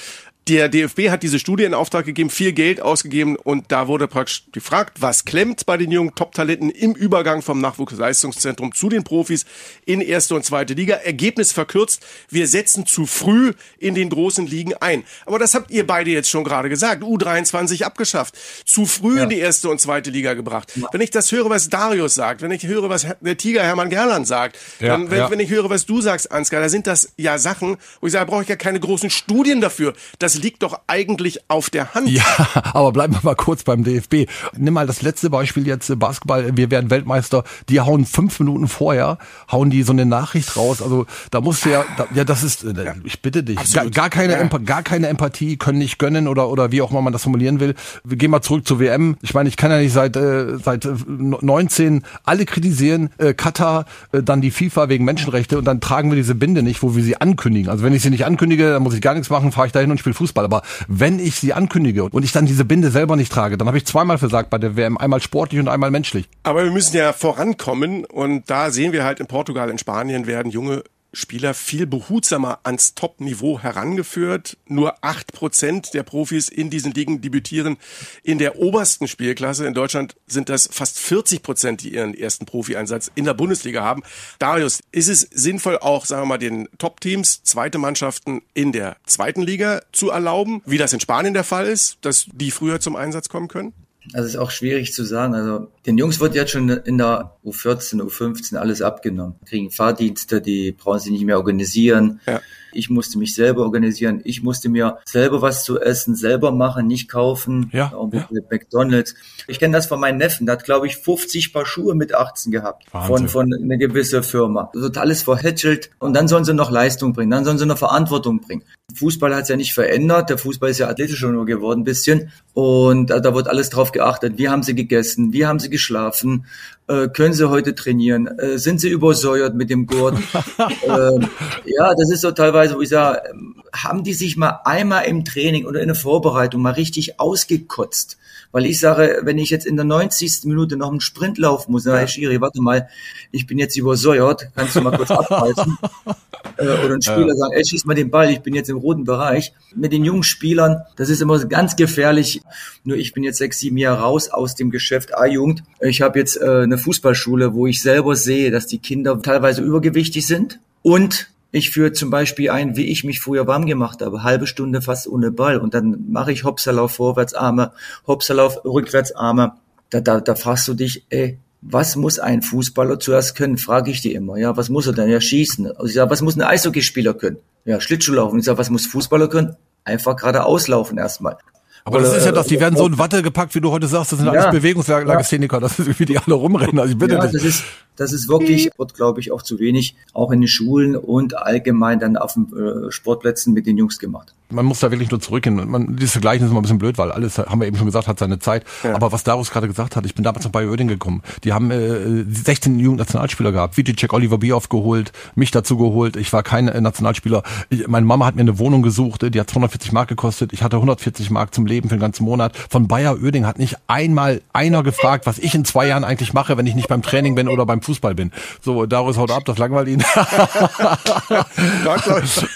der DFB hat diese Studie in Auftrag gegeben, viel Geld ausgegeben und da wurde praktisch gefragt, was klemmt bei den jungen Top-Talenten im Übergang vom Nachwuchsleistungszentrum zu den Profis in erste und zweite Liga. Ergebnis verkürzt, wir setzen zu früh in den großen Ligen ein. Aber das habt ihr beide jetzt schon gerade gesagt, U23 abgeschafft, zu früh ja. in die erste und zweite Liga gebracht. Ja. Wenn ich das höre, was Darius sagt, wenn ich höre, was der Tiger Hermann Gerland sagt, ja. dann, wenn, wenn, ich höre, was du sagst, Ansgar, da sind das ja Sachen, wo ich sage, brauche ich ja keine großen Studien dafür. Das liegt doch eigentlich auf der Hand. Ja, aber bleiben wir mal kurz beim DFB. Nimm mal das letzte Beispiel jetzt äh, Basketball. Wir werden Weltmeister. Die hauen fünf Minuten vorher, hauen die so eine Nachricht raus. Also da musst du ja, da, ja, das ist, äh, ja, ich bitte dich, gar, gar, keine, ja. gar keine Empathie, können nicht gönnen oder oder wie auch immer man das formulieren will. Wir gehen mal zurück zur WM. Ich meine, ich kann ja nicht seit äh, seit 19 äh, alle kritisieren, äh, Katar, äh, dann die FIFA wegen Menschenrechte und dann tragen wir diese Binde nicht, wo wir sie ankündigen. Also wenn ich sie nicht ankündige, dann muss ich gar nichts machen, fahre ich dahin und spiele Fußball. Aber wenn ich sie ankündige und ich dann diese Binde selber nicht trage, dann habe ich zweimal versagt bei der WM, einmal sportlich und einmal menschlich. Aber wir müssen ja vorankommen und da sehen wir halt in Portugal, in Spanien werden junge Spieler viel behutsamer ans Top-Niveau herangeführt. Nur acht Prozent der Profis in diesen Ligen debütieren in der obersten Spielklasse. In Deutschland sind das fast 40 Prozent, die ihren ersten Profi-Einsatz in der Bundesliga haben. Darius, ist es sinnvoll auch, sagen wir mal, den Top-Teams, zweite Mannschaften in der zweiten Liga zu erlauben, wie das in Spanien der Fall ist, dass die früher zum Einsatz kommen können? Das ist auch schwierig zu sagen. Also den Jungs wird jetzt schon in der U14, U15 alles abgenommen. Kriegen Fahrdienste, die brauchen sie nicht mehr organisieren. Ja. Ich musste mich selber organisieren. Ich musste mir selber was zu essen, selber machen, nicht kaufen. Ja, ja. McDonalds. Ich kenne das von meinen Neffen. Der hat, glaube ich, 50 Paar Schuhe mit 18 gehabt. Von, von einer gewissen Firma. Wird alles verhätschelt. Und dann sollen sie noch Leistung bringen. Dann sollen sie noch Verantwortung bringen. Fußball hat es ja nicht verändert. Der Fußball ist ja athletischer nur geworden, ein bisschen. Und da wird alles drauf geachtet. Wie haben sie gegessen? Wie haben sie geschlafen? Äh, können sie heute trainieren? Äh, sind sie übersäuert mit dem Gurt? äh, ja, das ist so teilweise, wo ich sage, ähm, haben die sich mal einmal im Training oder in der Vorbereitung mal richtig ausgekotzt? Weil ich sage, wenn ich jetzt in der 90. Minute noch einen Sprint laufen muss, dann ja. Schiri, warte mal, ich bin jetzt übersäuert, kannst du mal kurz abreißen? äh, oder ein Spieler ja. sagen, ey, schieß mal den Ball, ich bin jetzt im roten Bereich. Mit den jungen Spielern, das ist immer ganz gefährlich. Nur ich bin jetzt sechs, sieben Jahre raus aus dem Geschäft A-Jugend. Ich habe jetzt äh, eine Fußballschule, wo ich selber sehe, dass die Kinder teilweise übergewichtig sind und ich führe zum Beispiel ein, wie ich mich früher warm gemacht habe, halbe Stunde fast ohne Ball und dann mache ich Hopserlauf Vorwärtsarme, Hopserlauf Rückwärtsarme. Da, da, da fragst du dich, ey, was muss ein Fußballer zuerst können, frage ich die immer. Ja, was muss er denn? Ja, schießen. Also ich sage, was muss ein Eishockeyspieler können? Ja, Schlittschuhlaufen. Ich sage, was muss Fußballer können? Einfach gerade auslaufen erstmal. Aber das ist ja das, die werden so in Watte gepackt, wie du heute sagst, das sind alles Ja. Bewegungslegastheniker, das ist wie die alle rumrennen. Also ich bitte Ja, dich. das ist, das ist wirklich, wird glaube ich auch zu wenig, auch in den Schulen und allgemein dann auf den äh, Sportplätzen mit den Jungs gemacht. man muss da wirklich nur zurückgehen. Man, dieses Vergleichen ist immer ein bisschen blöd, weil alles, haben wir eben schon gesagt, hat seine Zeit. Aber was Darius gerade gesagt hat, ich bin damals noch bei Oerding gekommen. Die haben äh, 16 Jugendnationalspieler gehabt. Vitecek, Oliver Bierhoff geholt, mich dazu geholt. Ich war kein äh, Nationalspieler. Ich, meine Mama hat mir eine Wohnung gesucht, die hat 240 Mark gekostet. Ich hatte 140 Mark zum Leben für den ganzen Monat. Von Bayer Oerding hat nicht einmal einer gefragt, was ich in zwei Jahren eigentlich mache, wenn ich nicht beim Training bin oder beim Fußball bin. So, Darius haut ab, das langweilt ihn.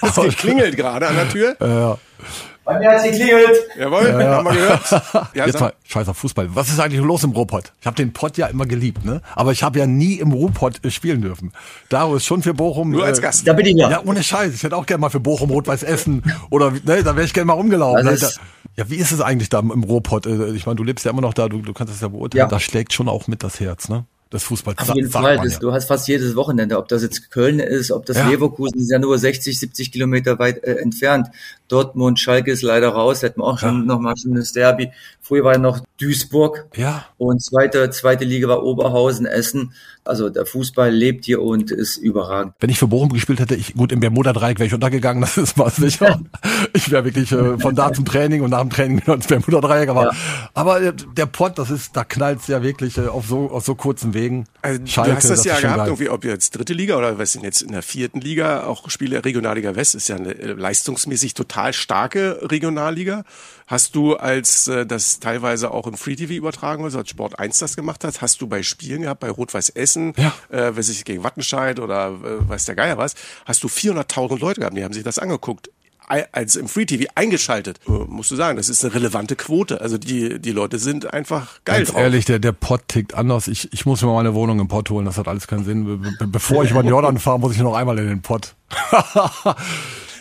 Es geklingelt gerade an der Tür. Bei mir hat's geklingelt. Jawohl, haben wir gehört. Ja, Jetzt mal scheiß auf Fußball. Was ist eigentlich los im Ruhrpott? Ich habe den Pott ja immer geliebt, ne? Aber ich habe ja nie im Ruhrpott äh, spielen dürfen. Darius schon für Bochum. nur als äh, Gast. Da bin ich ja. Ja, ohne Scheiß. Ich hätte auch gerne mal für Bochum Rot-Weiß Essen oder ne, da wäre ich gerne mal rumgelaufen. Alter. ja, wie ist es eigentlich da im Ruhrpott? Äh, Ich meine, du lebst ja immer noch da, du, du kannst es ja beurteilen. Ja. Da schlägt schon auch mit das Herz, ne? Das Fußball. Auf jeden Fall. Das, Du hast fast jedes Wochenende, ob das jetzt Köln ist, ob das Ja. Leverkusen ist ja nur 60, 70 Kilometer weit äh, entfernt. Dortmund, Schalke ist leider raus, hätten wir auch schon noch mal schon das Derby. Früher war ja noch Duisburg Ja. und zweite, zweite Liga war Oberhausen, Essen. Also der Fußball lebt hier und ist überragend. Wenn ich für Bochum gespielt hätte, ich, gut, im Bermuda-Dreieck wäre ich untergegangen, das ist mal sicher. Ich wäre wirklich äh, von da zum Training und nach dem Training wieder ins Bermuda-Dreieck. Aber, Ja. aber äh, der Pott, das ist, da knallt's ja wirklich äh, auf so, auf so kurzen Wegen. Also, Schalke, du hast das, ist ja gehabt, geil. irgendwie, ob jetzt dritte Liga oder was denn jetzt in der vierten Liga, auch Spiele Regionalliga West ist ja eine äh, leistungsmäßig total starke Regionalliga. Hast du, als äh, das teilweise auch im Free TV übertragen wurde, als Sport 1 das gemacht hat, hast du bei Spielen gehabt, bei Rot-Weiß Essen, Ja. äh, weiß ich, gegen Wattenscheid oder äh, weiß der Geier was, hast du 400.000 Leute gehabt, die haben sich das angeguckt. Als im Free TV eingeschaltet, äh, musst du sagen, das ist eine relevante Quote. Also die, die Leute sind einfach geil Ganz drauf. ehrlich, der, der Pott tickt anders. Ich, ich muss mir mal eine Wohnung im Pott holen, das hat alles keinen Sinn. Be bevor ich über den Jordan fahre, muss ich noch einmal in den Pott.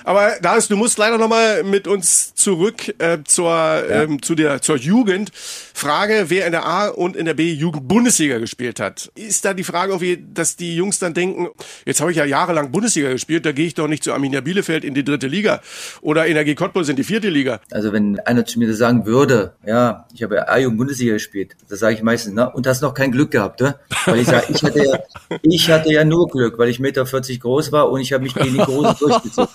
Aber Darius, du musst leider nochmal mit uns zurück äh, zur, ähm, zu der, zur Jugend. Frage, wer in der A und in der B Jugend Bundesliga gespielt hat. Ist da die Frage dass die Jungs dann denken, jetzt habe ich ja jahrelang Bundesliga gespielt, da gehe ich doch nicht zu Arminia Bielefeld in die dritte Liga oder Energie Cottbus in die vierte Liga. Also wenn einer zu mir das sagen würde, ja, ich habe ja A-Jugend Bundesliga gespielt, das sage ich meistens, na, und hast noch kein Glück gehabt, ne? Weil ich sage, ich hatte ja, ich hatte ja nur Glück, weil ich 1,40 Meter groß war und ich habe mich gegen die Großen durchgezogen.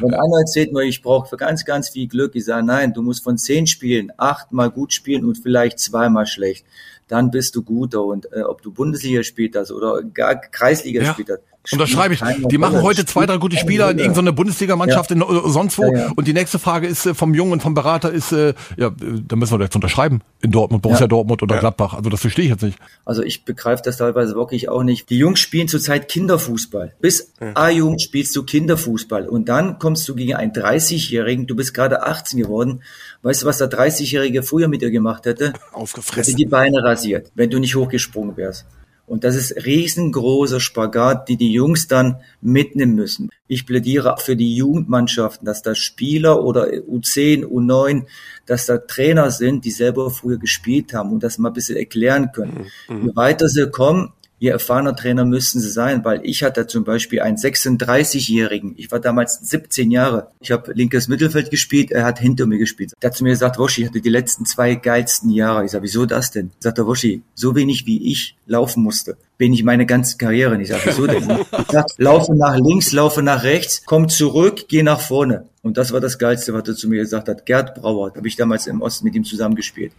Wenn einer erzählt mir, ich brauche für ganz, ganz viel Glück, ich sage, nein, du musst von zehn Spielen achtmal gut spielen und vielleicht zweimal schlecht. Dann bist du guter und äh, ob du Bundesliga gespielt hast oder gar Kreisliga Ja. gespielt hast. Und das schreibe ich. Die machen heute zwei, drei gute Spieler in irgendeiner. Bundesliga-Mannschaft in, äh, sonst wo. Ja, ja. Und die nächste Frage ist äh, vom Jungen und vom Berater ist, äh, ja, da müssen wir jetzt unterschreiben. In Dortmund, Borussia Ja. Dortmund oder Gladbach. Also das verstehe ich jetzt nicht. Also ich begreife das teilweise wirklich auch nicht. Die Jungs spielen zurzeit Kinderfußball. Bis A-Jugend spielst du Kinderfußball und dann kommst du gegen einen 30-Jährigen, du bist gerade 18 geworden. Weißt du, was der 30-Jährige früher mit dir gemacht hätte? Hätte Aufgefressen. die Beine rasiert, wenn du nicht hochgesprungen wärst. Und das ist riesengroßer Spagat, die die Jungs dann mitnehmen müssen. Ich plädiere für die Jugendmannschaften, dass da Spieler oder U10, U9, dass da Trainer sind, die selber früher gespielt haben und das mal ein bisschen erklären können. Je weiter sie kommen, je erfahrener Trainer müssen sie sein, weil ich hatte zum Beispiel einen 36-Jährigen, ich war damals 17 Jahre, ich habe linkes Mittelfeld gespielt, er hat hinter mir gespielt. Der hat zu mir gesagt, Woschi, ich hatte die letzten zwei geilsten Jahre. Ich sage, wieso das denn? Sagt er, Woschi, so wenig wie ich laufen musste, bin ich meine ganze Karriere. Ich sage, wieso denn? Ich sag, laufe nach links, laufe nach rechts, komm zurück, geh nach vorne. Und das war das Geilste, was er zu mir gesagt hat. Gerd Brauer, habe ich damals im Osten mit ihm zusammengespielt.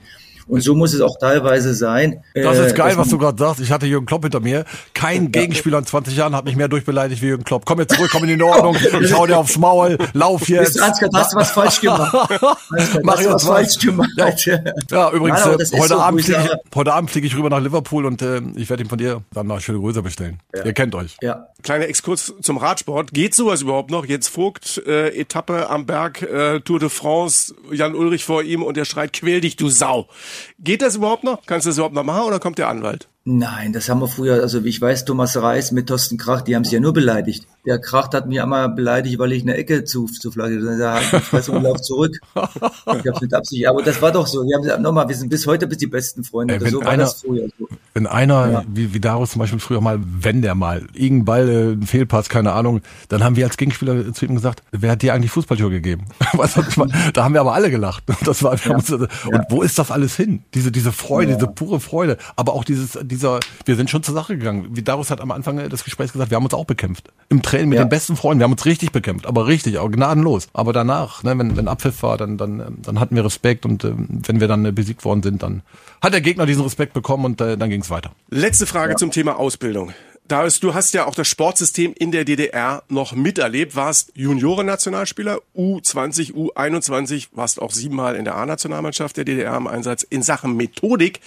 Und so muss es auch teilweise sein. Das äh, ist geil, dass was du gerade sagst. Ich hatte Jürgen Klopp hinter mir. Kein Gegenspieler in 20 Jahren hat mich mehr durchbeleidigt wie Jürgen Klopp. Komm jetzt zurück, komm in die Ordnung. Ich hau dir aufs Maul. Lauf jetzt. Bist du, Ansgar, hast du was falsch gemacht. Ansgar, jetzt was falsch gemacht. Ja, übrigens, Nein, äh, heute, so, Abend ich fliege ich, heute Abend fliege ich rüber nach Liverpool und äh, ich werde ihm von dir dann mal schöne Grüße bestellen. Ihr kennt euch. Ja, Kleiner Exkurs zum Radsport. Geht sowas überhaupt noch? Jetzt Vogt, äh, Etappe am Berg, äh, Tour de France, Jan Ulrich vor ihm und der schreit, quäl dich, du Sau. Geht das überhaupt noch? Kannst du das überhaupt noch machen oder kommt der Anwalt? Nein, das haben wir früher, also wie ich weiß, Thomas Reis mit Thorsten Krach, die haben sich ja nur beleidigt. Der Krach hat mich einmal beleidigt, weil ich eine Ecke zu, zu flagge. Da hat ich weiß und lauf zurück. Ich hab's mit Absicht. Aber das war doch so. Wir haben nochmal, wir sind bis heute bis die besten Freunde. Ey, Oder wenn so war einer- das früher. So. Wenn einer, Ja. wie, wie Darius zum Beispiel früher mal, wenn der mal irgendein Ball, äh, ein Fehlpass, keine Ahnung, dann haben wir als Gegenspieler zu ihm gesagt, wer hat dir eigentlich Fußballschuhe gegeben? weißt du, was ich meine? Da haben wir aber alle gelacht. Das war, uns, und wo ist das alles hin? Diese, diese Freude, diese pure Freude, aber auch dieses, dieser, wir sind schon zur Sache gegangen. Wie Darius hat am Anfang des Gesprächs gesagt, wir haben uns auch bekämpft. Im Training mit Ja. den besten Freunden, wir haben uns richtig bekämpft, aber richtig, auch gnadenlos. Aber danach, ne, wenn, wenn Abpfiff war, dann, dann, ähm, dann hatten wir Respekt und ähm, wenn wir dann äh, besiegt worden sind, dann hat der Gegner diesen Respekt bekommen und äh, dann ging es weiter. Letzte Frage zum Thema Ausbildung. Darius, du hast ja auch das Sportsystem in der DDR noch miterlebt, warst Junioren-Nationalspieler, U20, U21, warst auch siebenmal in der A-Nationalmannschaft der DDR im Einsatz. In Sachen Methodik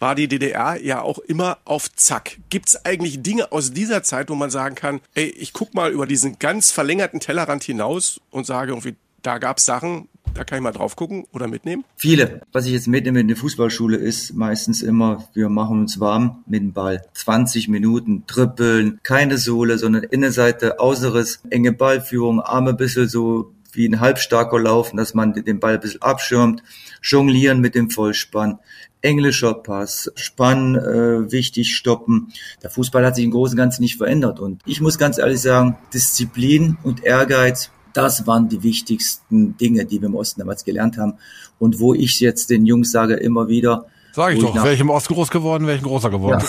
war die DDR ja auch immer auf Zack. Gibt's eigentlich Dinge aus dieser Zeit, wo man sagen kann, ey, ich guck mal über diesen ganz verlängerten Tellerrand hinaus und sage irgendwie, da gab's Sachen, da kann ich mal drauf gucken oder mitnehmen? Viele. Was ich jetzt mitnehme in der Fußballschule ist meistens immer, wir machen uns warm mit dem Ball. 20 Minuten trippeln, keine Sohle, sondern Innenseite, Außeres, enge Ballführung, Arme ein bisschen so wie ein halbstarker laufen, dass man den Ball ein bisschen abschirmt, jonglieren mit dem Vollspann, englischer Pass, Spann äh, wichtig stoppen. Der Fußball hat sich im Großen und Ganzen nicht verändert und ich muss ganz ehrlich sagen, Disziplin und Ehrgeiz das waren die wichtigsten Dinge, die wir im Osten damals gelernt haben. Und wo ich jetzt den Jungs sage immer wieder, Sag ich doch, ich im Osten groß geworden, ein großer geworden.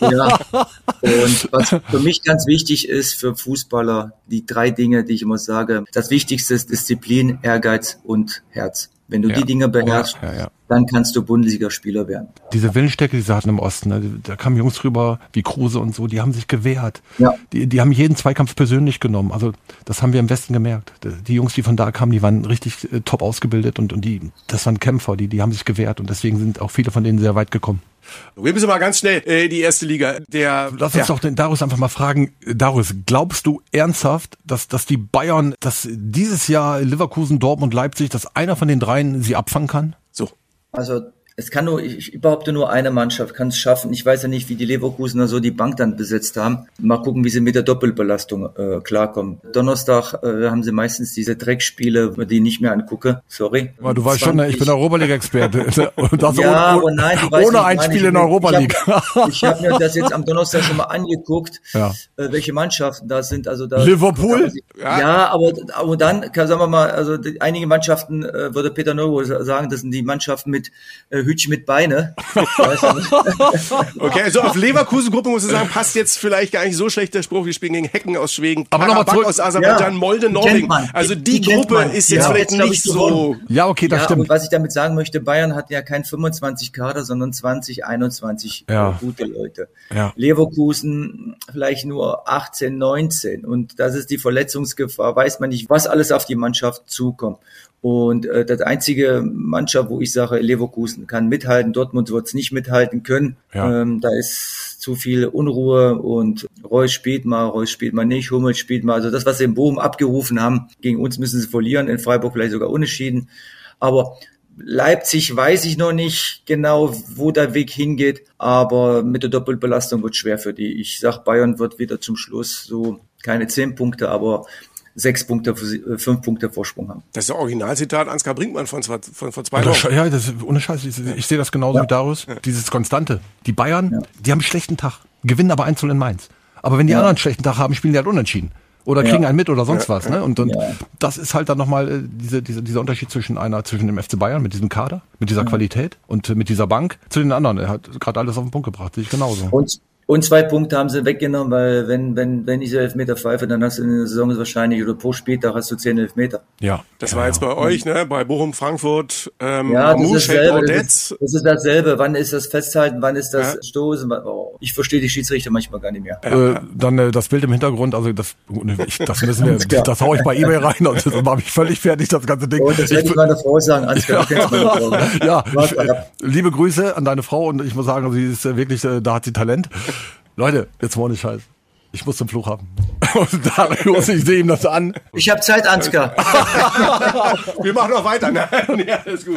ja. Und was für mich ganz wichtig ist für Fußballer, die drei Dinge, die ich immer sage. Das Wichtigste ist Disziplin, Ehrgeiz und Herz. Wenn du Ja. die Dinge beherrschst, Ja, ja. dann kannst du Bundesligaspieler werden. Diese Willensstärke, die sie hatten im Osten, ne, da kamen Jungs rüber wie Kruse und so, die haben sich gewehrt. Die, die haben jeden Zweikampf persönlich genommen. Also das haben wir im Westen gemerkt. Die Jungs, die von da kamen, die waren richtig äh, top ausgebildet und, und die, das waren Kämpfer, die, die haben sich gewehrt und deswegen sind auch viele von denen sehr weit gekommen. Wir müssen mal ganz schnell äh, die erste Liga. Der, Lass uns ja. doch den Darius einfach mal fragen. Darius, glaubst du ernsthaft, dass, dass die Bayern, dass dieses Jahr Leverkusen, Dortmund, Leipzig, dass einer von den dreien sie abfangen kann? So. Also es kann nur, ich ich behaupte nur eine Mannschaft kann es schaffen. Ich weiß ja nicht, wie die Leverkusener so die Bank dann besetzt haben. Mal gucken, wie sie mit der Doppelbelastung äh, klarkommen. Donnerstag äh, haben sie meistens diese Dreckspiele, die ich nicht mehr angucke. Sorry. Aber du weißt schon, ne, ich bin Europa League Experte. Und das ja, ohne, nein, ohne ein Spiel ich, in der Europa League. Ich habe hab mir das jetzt am Donnerstag schon mal angeguckt, Ja. äh, welche Mannschaften da sind. Also da Liverpool? Ja, aber, aber dann, sagen wir mal, also die, einige Mannschaften, äh, würde Peter Neuro sagen, das sind die Mannschaften mit äh, Hütchen mit Beine. Okay, also auf Leverkusen-Gruppe muss ich sagen, passt jetzt vielleicht gar nicht so schlecht der Spruch. Wir spielen gegen Hecken aus Schweden, Aber noch mal Karabakh zurück- aus Aserbaidschan, Ja, Molde, die Norwegen. Also Die- die, Gruppe ist jetzt haben vielleicht jetzt, nicht ich, so. Ja, okay, das ja, stimmt. und was ich damit sagen möchte, Bayern hat ja kein 25 Kader, sondern 20, 21 Ja. gute Leute. Ja. Leverkusen vielleicht nur 18, 19 und das ist die Verletzungsgefahr. Weiß man nicht, was alles auf die Mannschaft zukommt. Und äh, das einzige Mannschaft, wo ich sage, Leverkusen kann mithalten, Dortmund wird es nicht mithalten können. Ja. Ähm, da ist zu viel Unruhe und Reus spielt mal, Reus spielt mal nicht, Hummel spielt mal. Also das, was sie in Bochum abgerufen haben, gegen uns müssen sie verlieren, in Freiburg vielleicht sogar unentschieden. Aber Leipzig weiß ich noch nicht genau, wo der Weg hingeht, aber mit der Doppelbelastung wird schwer für die. Ich sag, Bayern wird wieder zum Schluss so keine zehn Punkte, aber sechs Punkte, äh, fünf Punkte Vorsprung haben. Das ist der Originalzitat Ansgar Brinkmann von, zwei- von vor zwei Wochen. Ja, das ist ohne Scheiß. Ich, ich sehe das genauso wie Darius. Dieses Konstante. Die Bayern, die haben einen schlechten Tag, gewinnen aber 1 in Mainz. Aber wenn die anderen einen schlechten Tag haben, spielen die halt unentschieden. Oder kriegen einen mit oder sonst was. Ne? Und, und Ja. das ist halt dann nochmal äh, diese, diese, dieser Unterschied zwischen einer, zwischen dem FC Bayern mit diesem Kader, mit dieser Qualität und äh, mit dieser Bank zu den anderen. Er hat gerade alles auf den Punkt gebracht, sehe ich genauso. Und, und zwei Punkte haben sie weggenommen, weil wenn, wenn, wenn ich Elfmeter pfeife, dann hast du in der Saison wahrscheinlich oder pro Spieltag hast du zehn Elfmeter. Ja. Das ja, war jetzt ja. bei euch, ne? Bei Bochum, Frankfurt, ähm, Ja, das ist dasselbe. Das ist, das ist dasselbe. Wann ist das Festhalten? Wann ist das Ja. Stoßen? Oh, ich verstehe die Schiedsrichter manchmal gar nicht mehr. Äh, dann äh, das Bild im Hintergrund, also das, ich, das müssen wir, klar. das hau ich bei eBay rein und das mache ich völlig fertig, das ganze Ding. Und das werde ich meiner Frau sagen. Ansgar, meine Frau, ne? ja, ich, äh, liebe Grüße an deine Frau und ich muss sagen, sie ist äh, wirklich, äh, da hat sie Talent. Leute, jetzt mal ohne Scheiß. Ich muss zum Flughafen. Und Darius, ich sehe ihm das an. Ich habe Zeit, Ansgar. Wir machen noch weiter. Nein, ja, ist gut.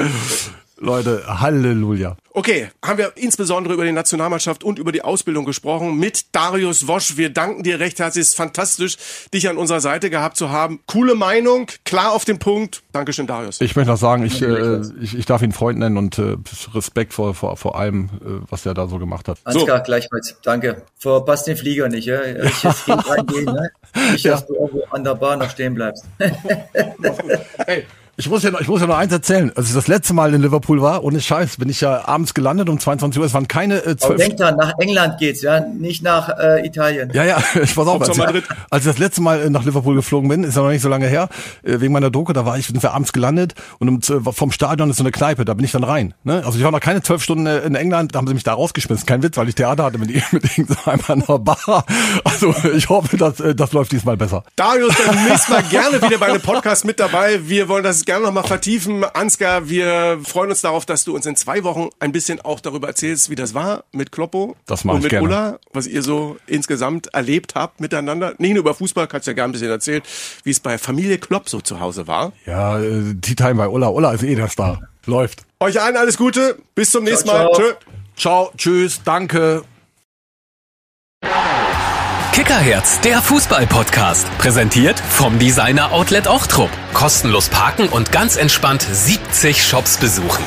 Leute, Halleluja. Okay, haben wir insbesondere über die Nationalmannschaft und über die Ausbildung gesprochen mit Darius Wosch. Wir danken dir recht herzlich. Es ist fantastisch, dich an unserer Seite gehabt zu haben. Coole Meinung, klar auf den Punkt. Dankeschön, Darius. Ich möchte noch sagen, ich, äh, ich, ich darf ihn Freund nennen und äh, Respekt vor, vor, vor allem, äh, was er da so gemacht hat. Ansgar, so. gleichfalls. Danke. Verpasst den Flieger nicht. Ja? Ich jetzt reingehen, ne? Nicht, dass ja. du irgendwo an der Bar noch stehen bleibst. hey. Ich muss ja noch, ich muss ja noch eins erzählen. Als ich das letzte Mal in Liverpool war, ohne Scheiß, bin ich ja abends gelandet um 22 Uhr. Es waren keine äh, zwölf. Denk dran, nach England geht's, ja, nicht nach äh, Italien. Ja, ja, ich pass auf. Als, ich, als ich das letzte Mal äh, nach Liverpool geflogen bin, ist ja noch nicht so lange her, äh, wegen meiner Doku, da war ich, sind wir abends gelandet und um, vom Stadion ist so eine Kneipe, da bin ich dann rein. Ne? Also ich war noch keine zwölf Stunden äh, in England, da haben sie mich da rausgeschmissen. Kein Witz, weil ich Theater hatte mit, mit irgendeiner Bar. Also ich hoffe, dass, das läuft diesmal besser. Darius, dann nächstes Mal gerne wieder bei einem Podcast mit dabei. Wir wollen das gerne noch mal vertiefen. Ansgar, wir freuen uns darauf, dass du uns in zwei Wochen ein bisschen auch darüber erzählst, wie das war mit Kloppo das und mit gerne. Ulla, was ihr so insgesamt erlebt habt miteinander. Nicht nur über Fußball, kannst du ja gerne ein bisschen erzählen, wie es bei Familie Klopp so zu Hause war. Ja, äh, Tea Time bei Ulla. Ulla ist eh der Star. Läuft. Euch allen alles Gute. Bis zum nächsten ciao, Mal. Ciao. Ciao, tschüss, danke. Kickerherz, der Fußball-Podcast. Präsentiert vom Designer Outlet Ochtrup. Kostenlos parken und ganz entspannt 70 Shops besuchen.